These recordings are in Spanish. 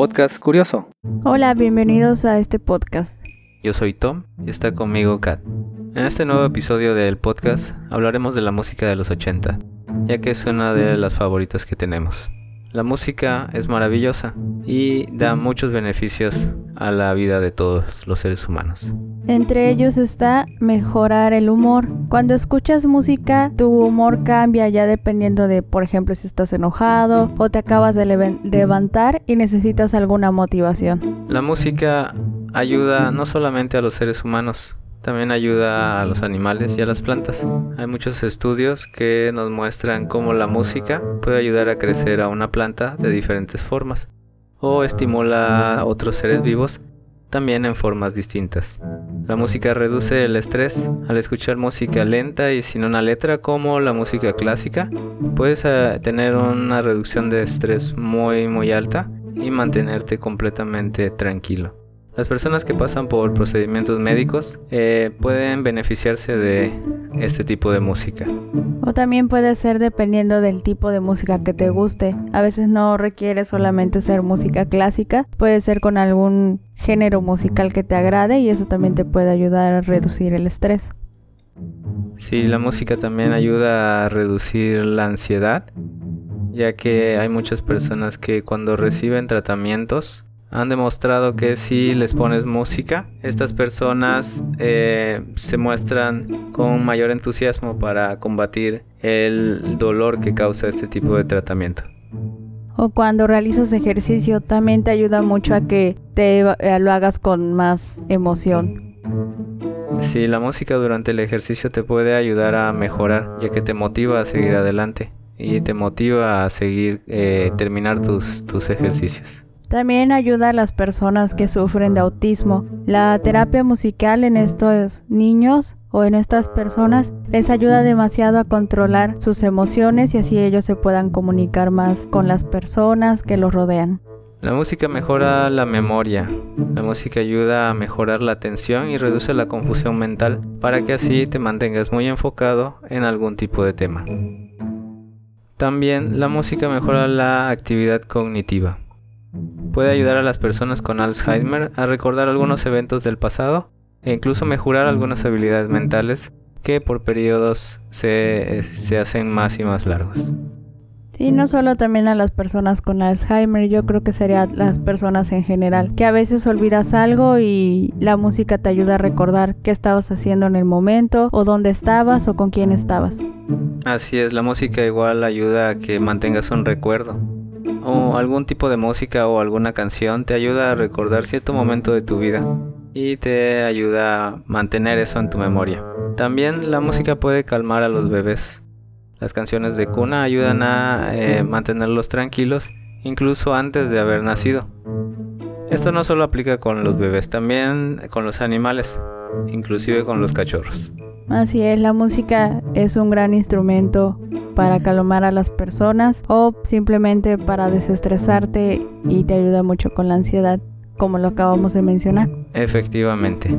podcast curioso. Hola, bienvenidos a este podcast. Yo soy Tom y está conmigo Kat. En este nuevo episodio del podcast hablaremos de la música de los 80, ya que es una de las favoritas que tenemos. La música es maravillosa y da muchos beneficios a la vida de todos los seres humanos. Entre ellos está mejorar el humor. Cuando escuchas música, tu humor cambia ya dependiendo de, por ejemplo, si estás enojado o te acabas de levantar y necesitas alguna motivación. La música ayuda no solamente a los seres humanos, también ayuda a los animales y a las plantas. Hay muchos estudios que nos muestran cómo la música puede ayudar a crecer a una planta de diferentes formas o estimula a otros seres vivos también en formas distintas. La música reduce el estrés. Al escuchar música lenta y sin una letra como la música clásica, puedes eh, tener una reducción de estrés muy muy alta y mantenerte completamente tranquilo. Las personas que pasan por procedimientos médicos eh, pueden beneficiarse de este tipo de música. O también puede ser dependiendo del tipo de música que te guste. A veces no requiere solamente ser música clásica, puede ser con algún género musical que te agrade y eso también te puede ayudar a reducir el estrés. Sí, la música también ayuda a reducir la ansiedad, ya que hay muchas personas que cuando reciben tratamientos han demostrado que si les pones música, estas personas eh, se muestran con mayor entusiasmo para combatir el dolor que causa este tipo de tratamiento. O cuando realizas ejercicio también te ayuda mucho a que te eh, lo hagas con más emoción. Sí, la música durante el ejercicio te puede ayudar a mejorar, ya que te motiva a seguir adelante y te motiva a seguir eh, terminar tus, tus ejercicios. También ayuda a las personas que sufren de autismo. La terapia musical en estos niños o en estas personas les ayuda demasiado a controlar sus emociones y así ellos se puedan comunicar más con las personas que los rodean. La música mejora la memoria. La música ayuda a mejorar la atención y reduce la confusión mental para que así te mantengas muy enfocado en algún tipo de tema. También la música mejora la actividad cognitiva. Puede ayudar a las personas con Alzheimer a recordar algunos eventos del pasado e incluso mejorar algunas habilidades mentales que por periodos se, se hacen más y más largos. Sí, no solo también a las personas con Alzheimer, yo creo que sería a las personas en general, que a veces olvidas algo y la música te ayuda a recordar qué estabas haciendo en el momento, o dónde estabas, o con quién estabas. Así es, la música igual ayuda a que mantengas un recuerdo o algún tipo de música o alguna canción te ayuda a recordar cierto momento de tu vida y te ayuda a mantener eso en tu memoria. También la música puede calmar a los bebés. Las canciones de cuna ayudan a eh, mantenerlos tranquilos incluso antes de haber nacido. Esto no solo aplica con los bebés, también con los animales, inclusive con los cachorros. Así es, la música es un gran instrumento para calmar a las personas o simplemente para desestresarte y te ayuda mucho con la ansiedad, como lo acabamos de mencionar. Efectivamente.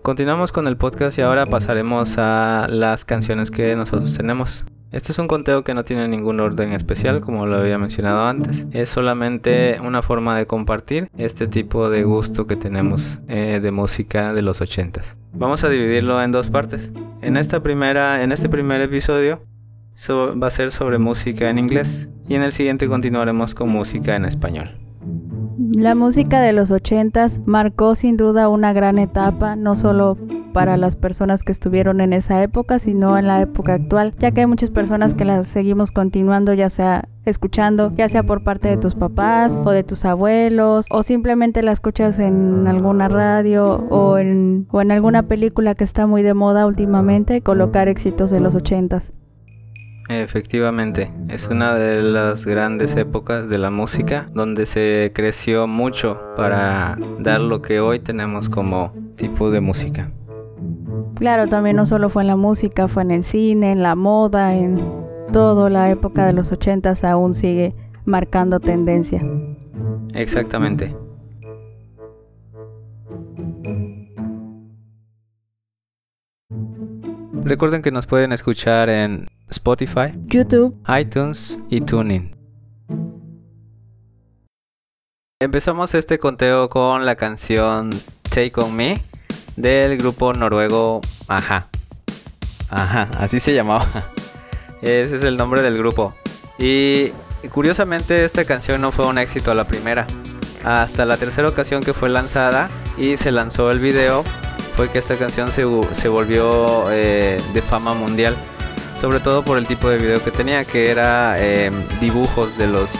Continuamos con el podcast y ahora pasaremos a las canciones que nosotros tenemos. Este es un conteo que no tiene ningún orden especial, como lo había mencionado antes. Es solamente una forma de compartir este tipo de gusto que tenemos eh, de música de los 80s. Vamos a dividirlo en dos partes. En esta primera, en este primer episodio va a ser sobre música en inglés y en el siguiente continuaremos con música en español. La música de los 80s marcó sin duda una gran etapa, no solo para las personas que estuvieron en esa época, sino en la época actual, ya que hay muchas personas que las seguimos continuando, ya sea escuchando, ya sea por parte de tus papás o de tus abuelos, o simplemente la escuchas en alguna radio o en, o en alguna película que está muy de moda últimamente, colocar éxitos de los ochentas. Efectivamente, es una de las grandes épocas de la música donde se creció mucho para dar lo que hoy tenemos como tipo de música. Claro, también no solo fue en la música, fue en el cine, en la moda, en todo. La época de los ochentas aún sigue marcando tendencia. Exactamente. Recuerden que nos pueden escuchar en Spotify, YouTube, iTunes y TuneIn. Empezamos este conteo con la canción Take On Me del grupo noruego Ajá. Ajá, así se llamaba. Ese es el nombre del grupo. Y curiosamente esta canción no fue un éxito a la primera. Hasta la tercera ocasión que fue lanzada y se lanzó el video fue que esta canción se, volvió eh, de fama mundial. Sobre todo por el tipo de video que tenía, que era eh, dibujos de los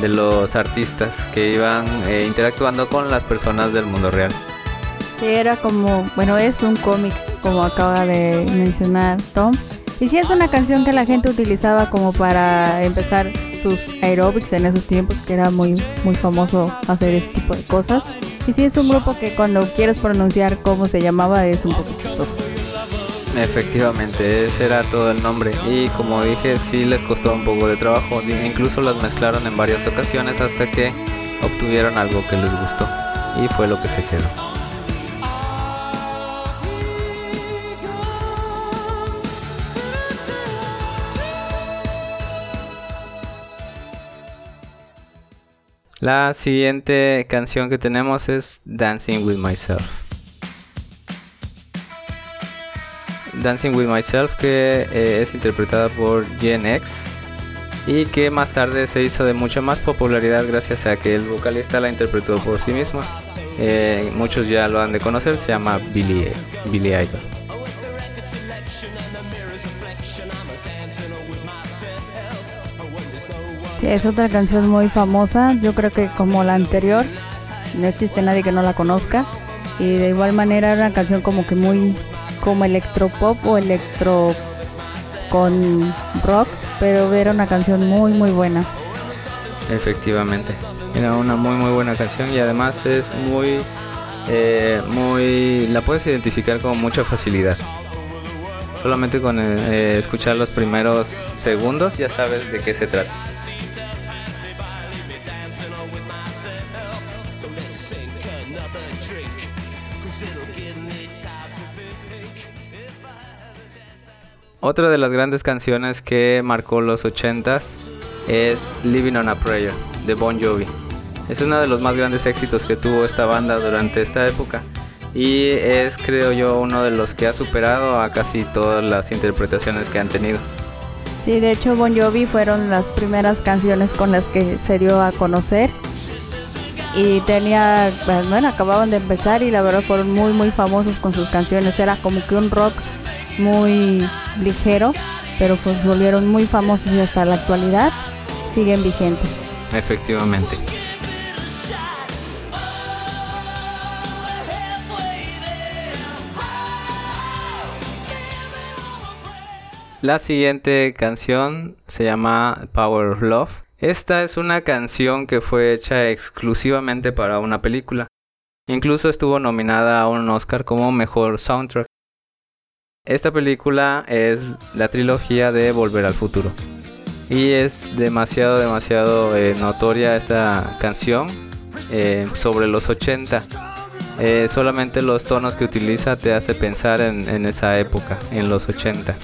de los artistas que iban eh, interactuando con las personas del mundo real. Era como, bueno, es un cómic, como acaba de mencionar Tom. Y sí es una canción que la gente utilizaba como para empezar sus aerobics en esos tiempos, que era muy, muy famoso hacer este tipo de cosas. Y sí es un grupo que cuando quieres pronunciar cómo se llamaba es un poco chistoso. Efectivamente, ese era todo el nombre y como dije sí les costó un poco de trabajo, incluso las mezclaron en varias ocasiones hasta que obtuvieron algo que les gustó y fue lo que se quedó. La siguiente canción que tenemos es Dancing with Myself. Dancing with Myself, que eh, es interpretada por Gen X y que más tarde se hizo de mucha más popularidad gracias a que el vocalista la interpretó por sí mismo. Eh, muchos ya lo han de conocer, se llama Billy, Billy Idol. Es otra canción muy famosa, yo creo que como la anterior, no existe nadie que no la conozca. Y de igual manera era una canción como que muy como electropop o electro con rock, pero era una canción muy muy buena. Efectivamente, era una muy muy buena canción y además es muy eh, muy la puedes identificar con mucha facilidad. Solamente con eh, escuchar los primeros segundos ya sabes de qué se trata. Otra de las grandes canciones que marcó los 80s es Living on a Prayer de Bon Jovi. Es uno de los más grandes éxitos que tuvo esta banda durante esta época y es creo yo uno de los que ha superado a casi todas las interpretaciones que han tenido. Sí, de hecho Bon Jovi fueron las primeras canciones con las que se dio a conocer y tenía, bueno, acababan de empezar y la verdad fueron muy muy famosos con sus canciones, era como que un rock muy ligero, pero pues volvieron muy famosos y hasta la actualidad siguen vigentes. Efectivamente. La siguiente canción se llama Power of Love. Esta es una canción que fue hecha exclusivamente para una película. Incluso estuvo nominada a un Oscar como mejor soundtrack. Esta película es la trilogía de Volver al Futuro. Y es demasiado, demasiado eh, notoria esta canción eh, sobre los 80. Eh, solamente los tonos que utiliza te hace pensar en, esa época, en los 80.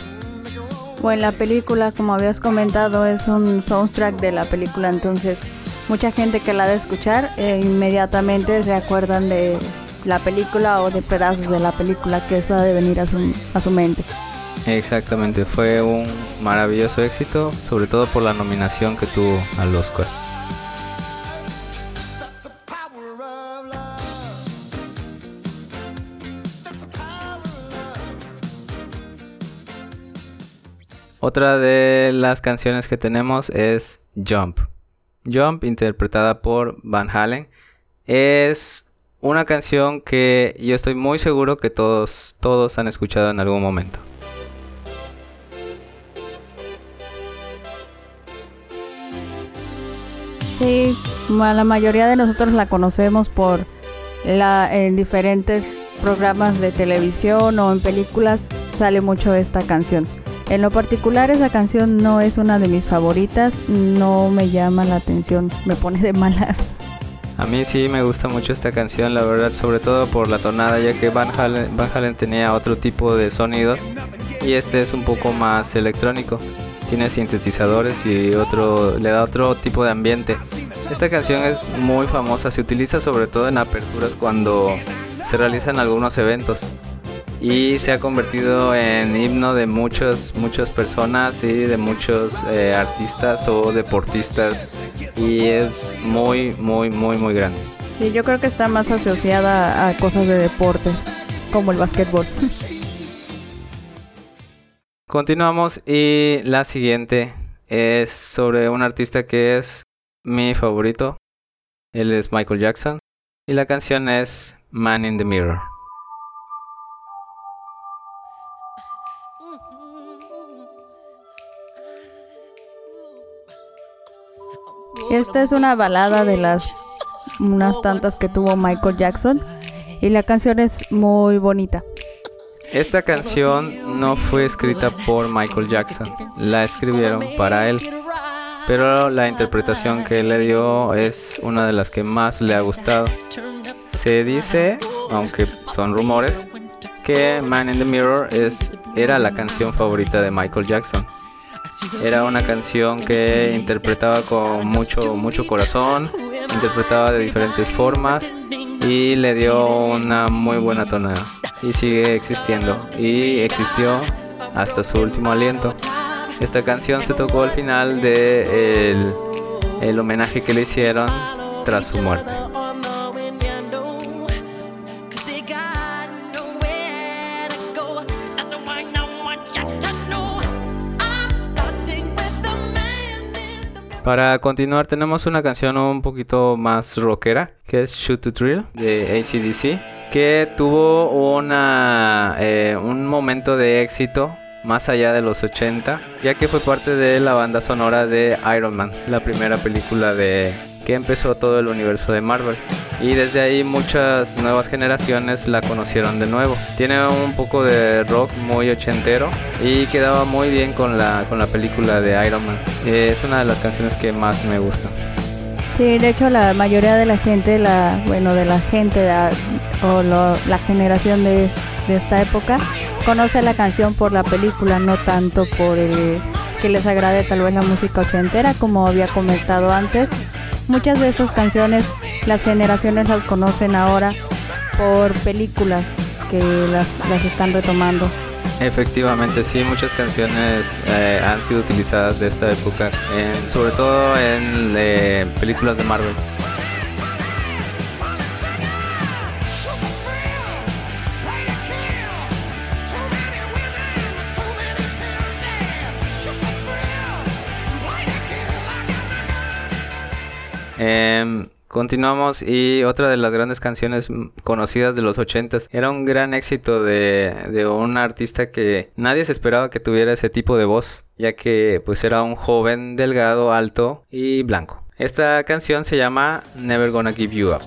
Bueno, la película, como habías comentado, es un soundtrack de la película, entonces mucha gente que la ha de escuchar inmediatamente se acuerdan de la película o de pedazos de la película que eso ha de venir a su, a su mente. Exactamente, fue un maravilloso éxito, sobre todo por la nominación que tuvo al Oscar. Otra de las canciones que tenemos es Jump. Jump, interpretada por Van Halen, es una canción que yo estoy muy seguro que todos, todos han escuchado en algún momento. Sí, la mayoría de nosotros la conocemos por la en diferentes programas de televisión o en películas sale mucho esta canción. En lo particular esa canción no es una de mis favoritas, no me llama la atención, me pone de malas. A mí sí me gusta mucho esta canción, la verdad, sobre todo por la tonada, ya que Van Halen, Van Halen tenía otro tipo de sonido y este es un poco más electrónico. Tiene sintetizadores y otro le da otro tipo de ambiente. Esta canción es muy famosa, se utiliza sobre todo en aperturas cuando se realizan algunos eventos y se ha convertido en himno de muchas muchas personas y de muchos eh, artistas o deportistas y es muy muy muy muy grande. Sí, yo creo que está más asociada a cosas de deportes como el básquetbol. Continuamos y la siguiente es sobre un artista que es mi favorito. Él es Michael Jackson y la canción es Man in the Mirror. Esta es una balada de las unas tantas que tuvo Michael Jackson y la canción es muy bonita. Esta canción no fue escrita por Michael Jackson, la escribieron para él, pero la interpretación que le dio es una de las que más le ha gustado. Se dice, aunque son rumores, que Man in the Mirror es, era la canción favorita de Michael Jackson. Era una canción que interpretaba con mucho, mucho corazón, interpretaba de diferentes formas y le dio una muy buena tonada. Y sigue existiendo. Y existió hasta su último aliento. Esta canción se tocó al final de el homenaje que le hicieron tras su muerte. Para continuar tenemos una canción un poquito más rockera que es Shoot to Thrill de ACDC que tuvo una, eh, un momento de éxito más allá de los 80 ya que fue parte de la banda sonora de Iron Man, la primera película de que empezó todo el universo de Marvel. Y desde ahí muchas nuevas generaciones la conocieron de nuevo. Tiene un poco de rock muy ochentero y quedaba muy bien con la, con la película de Iron Man. Es una de las canciones que más me gustan. Sí, de hecho la mayoría de la gente, la, bueno, de la gente o la generación de, de esta época conoce la canción por la película, no tanto por el que les agrade tal vez la música ochentera, como había comentado antes. Muchas de estas canciones las generaciones las conocen ahora por películas que las, las están retomando. Efectivamente, sí, muchas canciones eh, han sido utilizadas de esta época, sobre todo en eh, películas de Marvel. Em, continuamos y otra de las grandes canciones conocidas de los ochentas era un gran éxito de, de, un artista que nadie se esperaba que tuviera ese tipo de voz, ya que pues era un joven delgado, alto y blanco. Esta canción se llama Never Gonna Give You Up.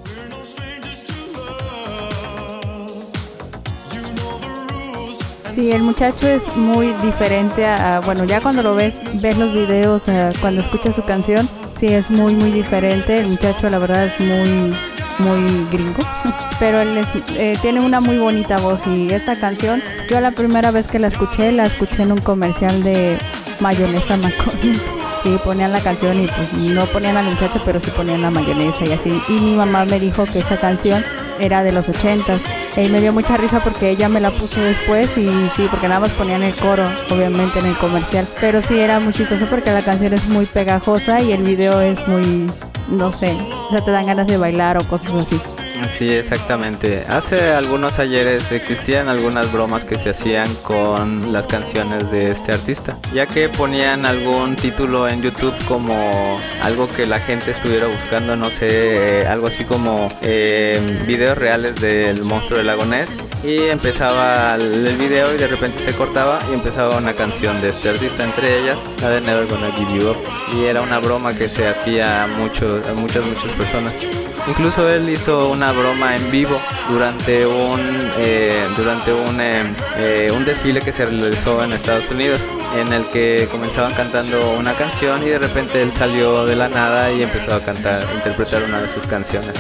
Sí, el muchacho es muy diferente a, bueno, ya cuando lo ves, ves los videos, cuando escuchas su canción, sí es muy, muy diferente. El muchacho, la verdad, es muy, muy gringo, pero él eh, tiene una muy bonita voz y esta canción, yo la primera vez que la escuché, la escuché en un comercial de mayonesa McCormick y ponían la canción y pues no ponían al muchacho, pero sí ponían la mayonesa y así. Y mi mamá me dijo que esa canción era de los ochentas y me dio mucha risa porque ella me la puso después y sí, porque nada más ponían el coro, obviamente en el comercial. Pero sí era muy chistoso porque la canción es muy pegajosa y el video es muy, no sé, o sea, te dan ganas de bailar o cosas así. Sí, exactamente. Hace algunos ayeres existían algunas bromas que se hacían con las canciones de este artista, ya que ponían algún título en YouTube como algo que la gente estuviera buscando, no sé, eh, algo así como eh, videos reales del monstruo del lago Ness y empezaba el video y de repente se cortaba y empezaba una canción de este artista, entre ellas la de Never Gonna Give You Up y era una broma que se hacía mucho, a muchas, muchas personas. Incluso él hizo una broma en vivo durante un eh, durante un, eh, eh, un desfile que se realizó en Estados Unidos en el que comenzaban cantando una canción y de repente él salió de la nada y empezó a cantar interpretar una de sus canciones.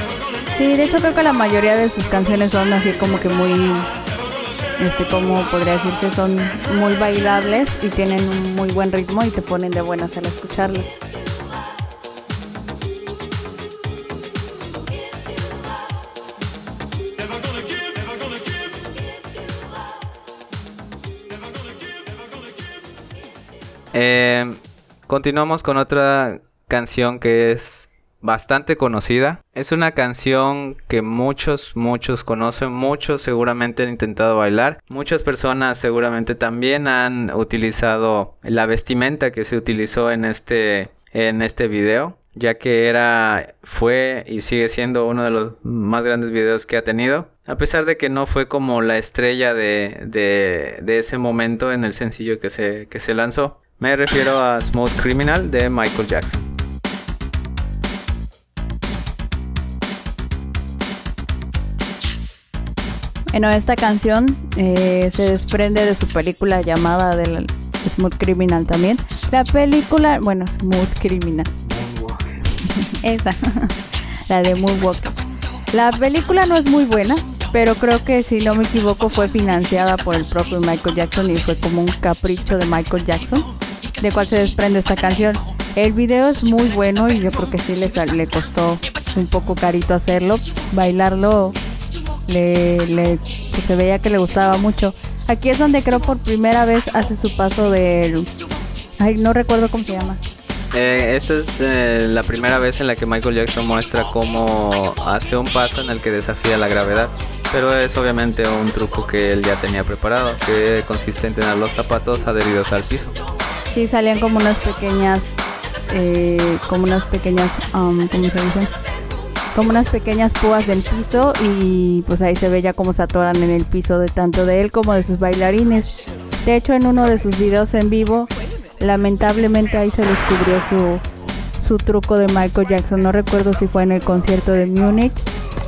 Sí de hecho creo que la mayoría de sus canciones son así como que muy este como podría decirse son muy bailables y tienen un muy buen ritmo y te ponen de buenas al escucharlas Eh, continuamos con otra canción que es bastante conocida. Es una canción que muchos, muchos conocen, muchos seguramente han intentado bailar. Muchas personas seguramente también han utilizado la vestimenta que se utilizó en este, en este video. Ya que era, fue y sigue siendo uno de los más grandes videos que ha tenido. A pesar de que no fue como la estrella de, de, de ese momento en el sencillo que se, que se lanzó. Me refiero a Smooth Criminal de Michael Jackson. Bueno, esta canción eh, se desprende de su película llamada del Smooth Criminal también. La película, bueno, Smooth Criminal. Esa, la de Moonwalk. La película no es muy buena, pero creo que si no me equivoco fue financiada por el propio Michael Jackson y fue como un capricho de Michael Jackson, de cual se desprende esta canción. El video es muy bueno y yo creo que sí le, le costó un poco carito hacerlo, bailarlo le, le pues, se veía que le gustaba mucho. Aquí es donde creo por primera vez hace su paso del... Ay, no recuerdo cómo se llama. Eh, esta es eh, la primera vez en la que Michael Jackson muestra cómo hace un paso en el que desafía la gravedad. Pero es obviamente un truco que él ya tenía preparado, que consiste en tener los zapatos adheridos al piso. Sí, salían como unas pequeñas, eh, como unas pequeñas, um, ¿cómo se dice? como unas pequeñas púas del piso y pues ahí se ve ya cómo se atoran en el piso de tanto de él como de sus bailarines. De hecho en uno de sus videos en vivo, lamentablemente ahí se descubrió su, su truco de Michael Jackson. No recuerdo si fue en el concierto de Múnich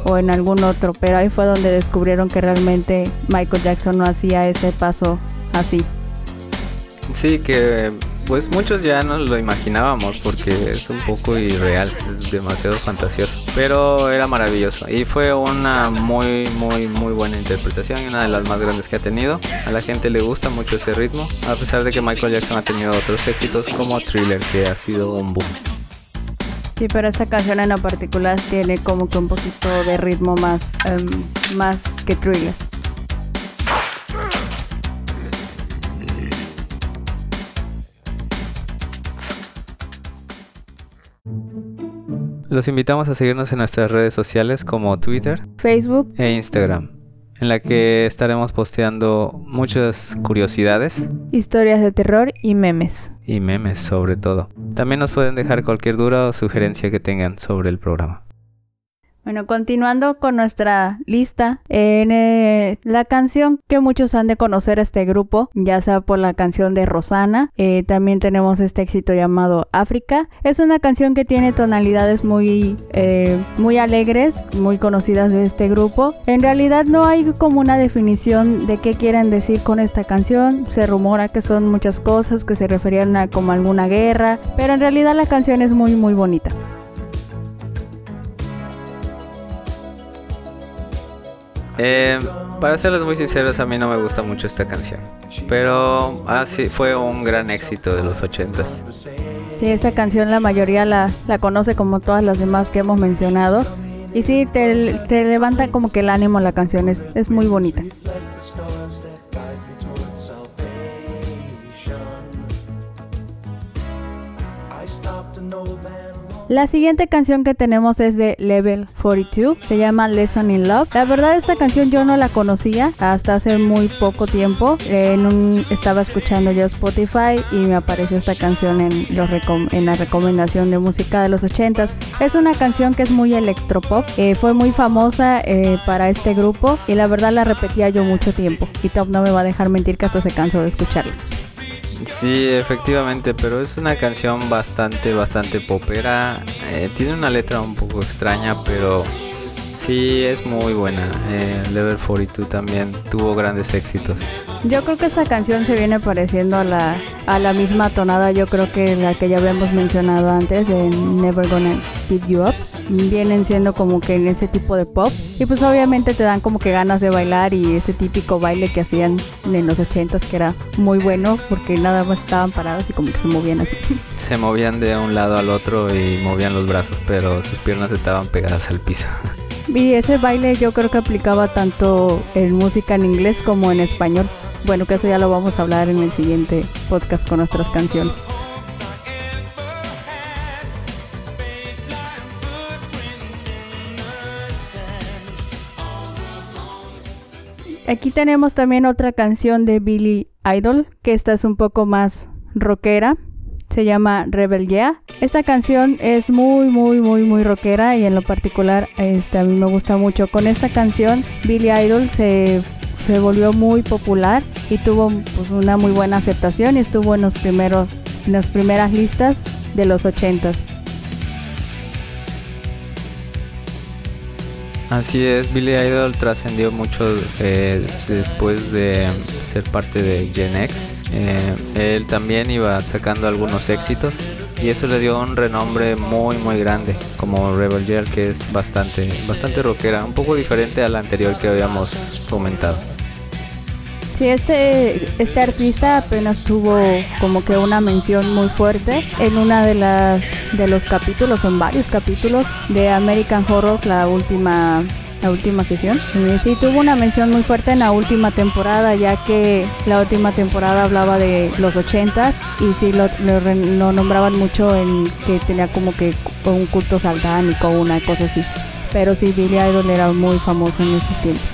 o en algún otro, pero ahí fue donde descubrieron que realmente Michael Jackson no hacía ese paso así. Sí, que pues muchos ya nos lo imaginábamos porque es un poco irreal, es demasiado fantasioso, pero era maravilloso y fue una muy muy muy buena interpretación y una de las más grandes que ha tenido. A la gente le gusta mucho ese ritmo, a pesar de que Michael Jackson ha tenido otros éxitos como Thriller que ha sido un boom. Sí, pero esta canción en lo particular tiene como que un poquito de ritmo más, um, más que Thriller. Los invitamos a seguirnos en nuestras redes sociales como Twitter, Facebook e Instagram, en la que estaremos posteando muchas curiosidades, historias de terror y memes. Y memes sobre todo. También nos pueden dejar cualquier duda o sugerencia que tengan sobre el programa. Bueno, continuando con nuestra lista, en eh, la canción que muchos han de conocer este grupo, ya sea por la canción de Rosana, eh, también tenemos este éxito llamado África. Es una canción que tiene tonalidades muy, eh, muy alegres, muy conocidas de este grupo. En realidad no hay como una definición de qué quieren decir con esta canción. Se rumora que son muchas cosas que se referían a como alguna guerra, pero en realidad la canción es muy muy bonita. Eh, para serles muy sinceros, a mí no me gusta mucho esta canción. Pero así fue un gran éxito de los ochentas. Sí, esta canción la mayoría la, la, conoce como todas las demás que hemos mencionado. Y sí, te, te levanta como que el ánimo la canción, es, es muy bonita. La siguiente canción que tenemos es de Level 42, se llama Lesson in Love. La verdad esta canción yo no la conocía hasta hace muy poco tiempo. Estaba escuchando yo Spotify y me apareció esta canción en la recomendación de música de los 80s. Es una canción que es muy electropop, eh, fue muy famosa eh, para este grupo y la verdad la repetía yo mucho tiempo. Y Top no me va a dejar mentir que hasta se cansó de escucharla. Sí, efectivamente, pero es una canción bastante, bastante popera. Eh, tiene una letra un poco extraña, pero sí es muy buena. Eh, Level 42 también tuvo grandes éxitos. Yo creo que esta canción se viene pareciendo a la, a la misma tonada, yo creo que la que ya habíamos mencionado antes, de Never Gonna Give You Up. Vienen siendo como que en ese tipo de pop. Y pues obviamente te dan como que ganas de bailar y ese típico baile que hacían en los ochentas que era muy bueno porque nada más estaban parados y como que se movían así. Se movían de un lado al otro y movían los brazos, pero sus piernas estaban pegadas al piso. Y ese baile yo creo que aplicaba tanto en música en inglés como en español. bueno, que eso ya lo vamos a hablar en el siguiente podcast con nuestras canciones. Aquí tenemos también otra canción de Billy Idol, que esta es un poco más rockera. Se llama Rebel Yeah. Esta canción es muy, muy, muy, muy rockera y en lo particular este, a mí me gusta mucho. Con esta canción Billy Idol se, se volvió muy popular y tuvo pues, una muy buena aceptación y estuvo en, los primeros, en las primeras listas de los 80s. Así es, Billy Idol trascendió mucho eh, después de ser parte de Gen X. Eh, él también iba sacando algunos éxitos y eso le dio un renombre muy muy grande como Rebel Yell que es bastante bastante rockera, un poco diferente a la anterior que habíamos comentado. Sí, este, este artista apenas tuvo como que una mención muy fuerte en una de las de los capítulos, en varios capítulos de American Horror, la última la última sesión. Y sí, tuvo una mención muy fuerte en la última temporada, ya que la última temporada hablaba de los ochentas y sí lo, lo, nombraban mucho en que tenía como que un culto satánico o una cosa así. Pero sí, Billy Idol era muy famoso en esos tiempos.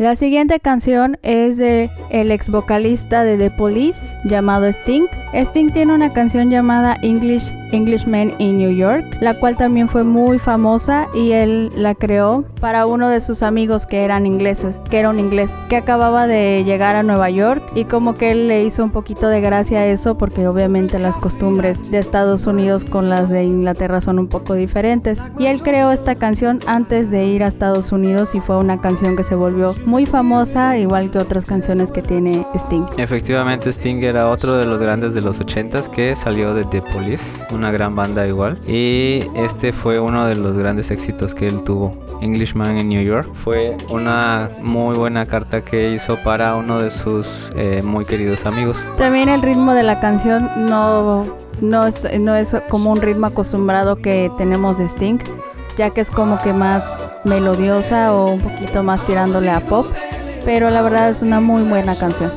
La siguiente canción es de el ex vocalista de The Police llamado Sting. Sting tiene una canción llamada English Englishman in New York, la cual también fue muy famosa y él la creó para uno de sus amigos que eran ingleses, que era un inglés, que acababa de llegar a Nueva York y como que él le hizo un poquito de gracia a eso porque obviamente las costumbres de Estados Unidos con las de Inglaterra son un poco diferentes. Y él creó esta canción antes de ir a Estados Unidos y fue una canción que se volvió muy famosa, igual que otras canciones que tiene Sting. Efectivamente, Sting era otro de los grandes de los 80s que salió de The Police, una gran banda igual. Y este fue uno de los grandes éxitos que él tuvo. Englishman en New York fue una muy buena carta que hizo para uno de sus eh, muy queridos amigos. También el ritmo de la canción no, no, es, no es como un ritmo acostumbrado que tenemos de Sting ya que es como que más melodiosa o un poquito más tirándole a pop, pero la verdad es una muy buena canción.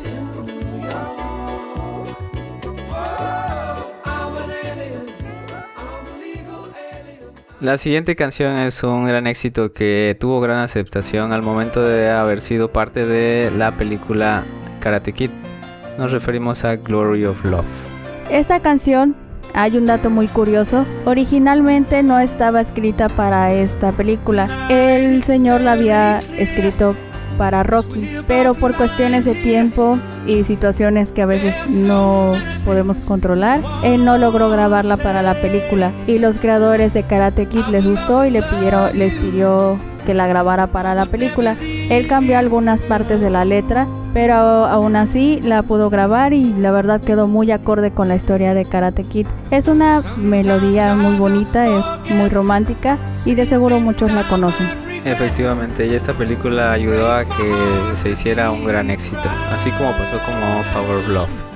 La siguiente canción es un gran éxito que tuvo gran aceptación al momento de haber sido parte de la película Karate Kid. Nos referimos a Glory of Love. Esta canción, hay un dato muy curioso, originalmente no estaba escrita para esta película. El señor la había escrito para Rocky, pero por cuestiones de tiempo y situaciones que a veces no podemos controlar, él no logró grabarla para la película y los creadores de Karate Kid les gustó y le pidieron, les pidió que la grabara para la película. Él cambió algunas partes de la letra, pero aún así la pudo grabar y la verdad quedó muy acorde con la historia de Karate Kid. Es una melodía muy bonita, es muy romántica y de seguro muchos la conocen. Efectivamente, y esta película ayudó a que se hiciera un gran éxito, así como pasó como Power of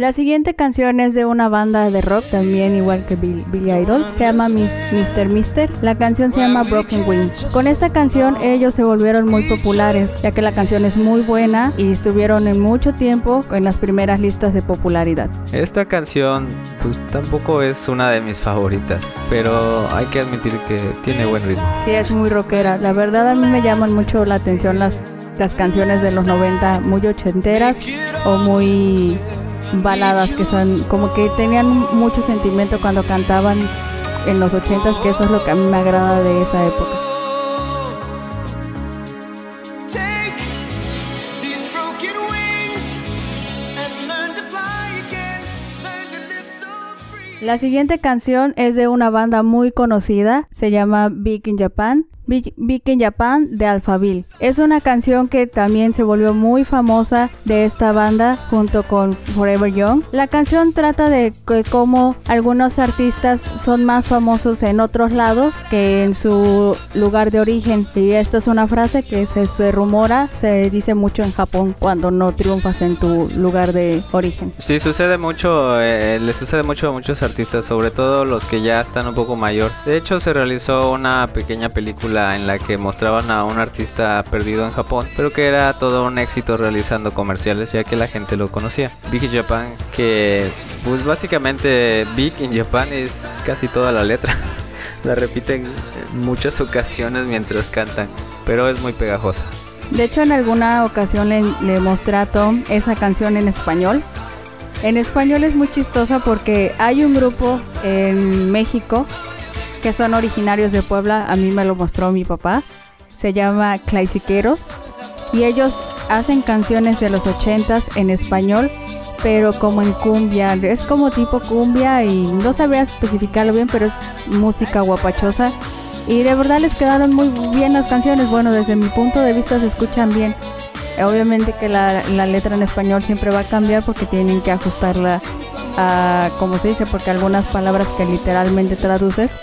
La siguiente canción es de una banda de rock, también igual que Billy Idol. Se llama Mr. Mister. La canción se llama Broken Wings. Con esta canción ellos se volvieron muy populares, ya que la canción es muy buena y estuvieron en mucho tiempo en las primeras listas de popularidad. Esta canción pues tampoco es una de mis favoritas, pero hay que admitir que tiene buen ritmo. Sí, es muy rockera. La verdad a mí me llaman mucho la atención las, las canciones de los 90 muy ochenteras o muy baladas que son como que tenían mucho sentimiento cuando cantaban en los ochentas, que eso es lo que a mí me agrada de esa época. La siguiente canción es de una banda muy conocida, se llama Big in Japan Big in Japan de Alphaville. Es una canción que también se volvió muy famosa de esta banda junto con Forever Young. La canción trata de como algunos artistas son más famosos en otros lados que en su lugar de origen. Y esta es una frase que se, rumora, se dice mucho en Japón cuando no triunfas en tu lugar de origen. Sí, sucede mucho, eh, le sucede mucho a muchos artistas, sobre todo los que ya están un poco mayor. De hecho, se realizó una pequeña película en la que mostraban a un artista perdido en Japón, pero que era todo un éxito realizando comerciales ya que la gente lo conocía. Big in Japan, que pues básicamente Big in Japan es casi toda la letra. la repiten en muchas ocasiones mientras cantan, pero es muy pegajosa. De hecho, en alguna ocasión le, le mostré a Tom esa canción en español. En español es muy chistosa porque hay un grupo en México que son originarios de Puebla, a mí me lo mostró mi papá. Se llama Claisiqueros y ellos hacen canciones de los ochentas en español, pero como en cumbia, es como tipo cumbia y no sabría especificarlo bien, pero es música guapachosa y de verdad les quedaron muy bien las canciones. Bueno, desde mi punto de vista se escuchan bien. Obviamente que la, la letra en español siempre va a cambiar porque tienen que ajustarla a, como se dice, porque algunas palabras que literalmente traduces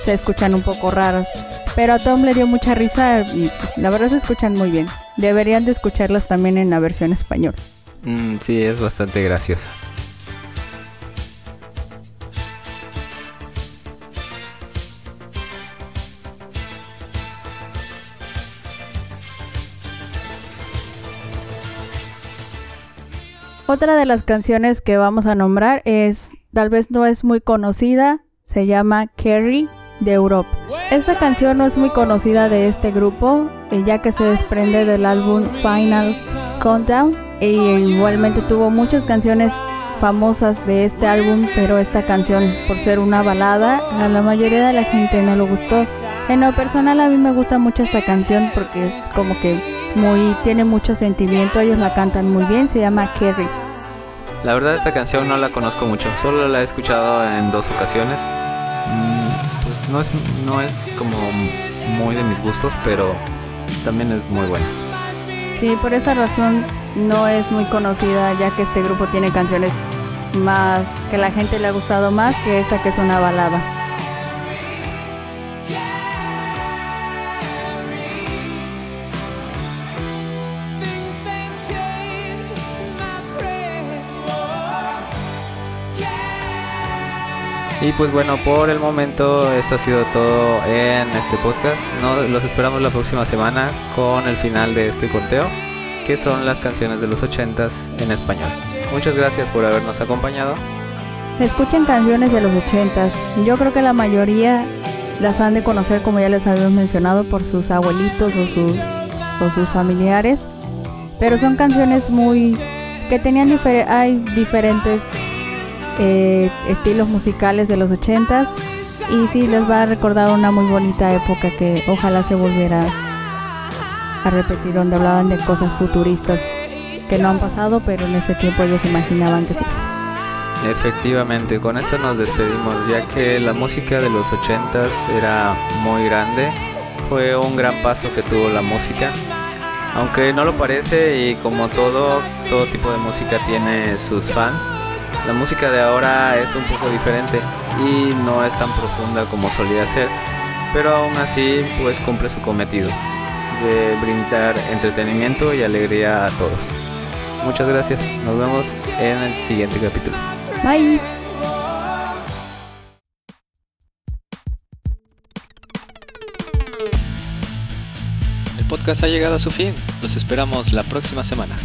se escuchan un poco raras. Pero a Tom le dio mucha risa y la verdad se escuchan muy bien. Deberían de escucharlas también en la versión español. Mm, sí, es bastante graciosa. Otra de las canciones que vamos a nombrar es, tal vez no es muy conocida, se llama Carrie de Europa. Esta canción no es muy conocida de este grupo, eh, ya que se desprende del álbum Final Countdown e igualmente tuvo muchas canciones famosas de este álbum, pero esta canción, por ser una balada, a la mayoría de la gente no lo gustó. En lo personal a mí me gusta mucho esta canción porque es como que muy tiene mucho sentimiento, ellos la cantan muy bien, se llama Kerry. La verdad esta canción no la conozco mucho, solo la he escuchado en dos ocasiones. No es, no es como muy de mis gustos, pero también es muy buena. Sí, por esa razón no es muy conocida, ya que este grupo tiene canciones más que la gente le ha gustado más que esta que es una balada. Y pues bueno, por el momento esto ha sido todo en este podcast. No, los esperamos la próxima semana con el final de este conteo, que son las canciones de los 80s en español. Muchas gracias por habernos acompañado. Escuchen canciones de los 80s. Yo creo que la mayoría las han de conocer, como ya les habíamos mencionado, por sus abuelitos o, sus, o sus familiares. Pero son canciones muy que tenían hay diferentes eh, estilos musicales de los 80s y sí les va a recordar una muy bonita época que ojalá se volviera a repetir donde hablaban de cosas futuristas que no han pasado pero en ese tiempo ellos imaginaban que sí. Efectivamente, con esto nos despedimos ya que la música de los 80s era muy grande, fue un gran paso que tuvo la música. Aunque no lo parece y como todo, todo tipo de música tiene sus fans, la música de ahora es un poco diferente y no es tan profunda como solía ser, pero aún así pues cumple su cometido de brindar entretenimiento y alegría a todos. Muchas gracias, nos vemos en el siguiente capítulo. Bye. El podcast ha llegado a su fin, los esperamos la próxima semana.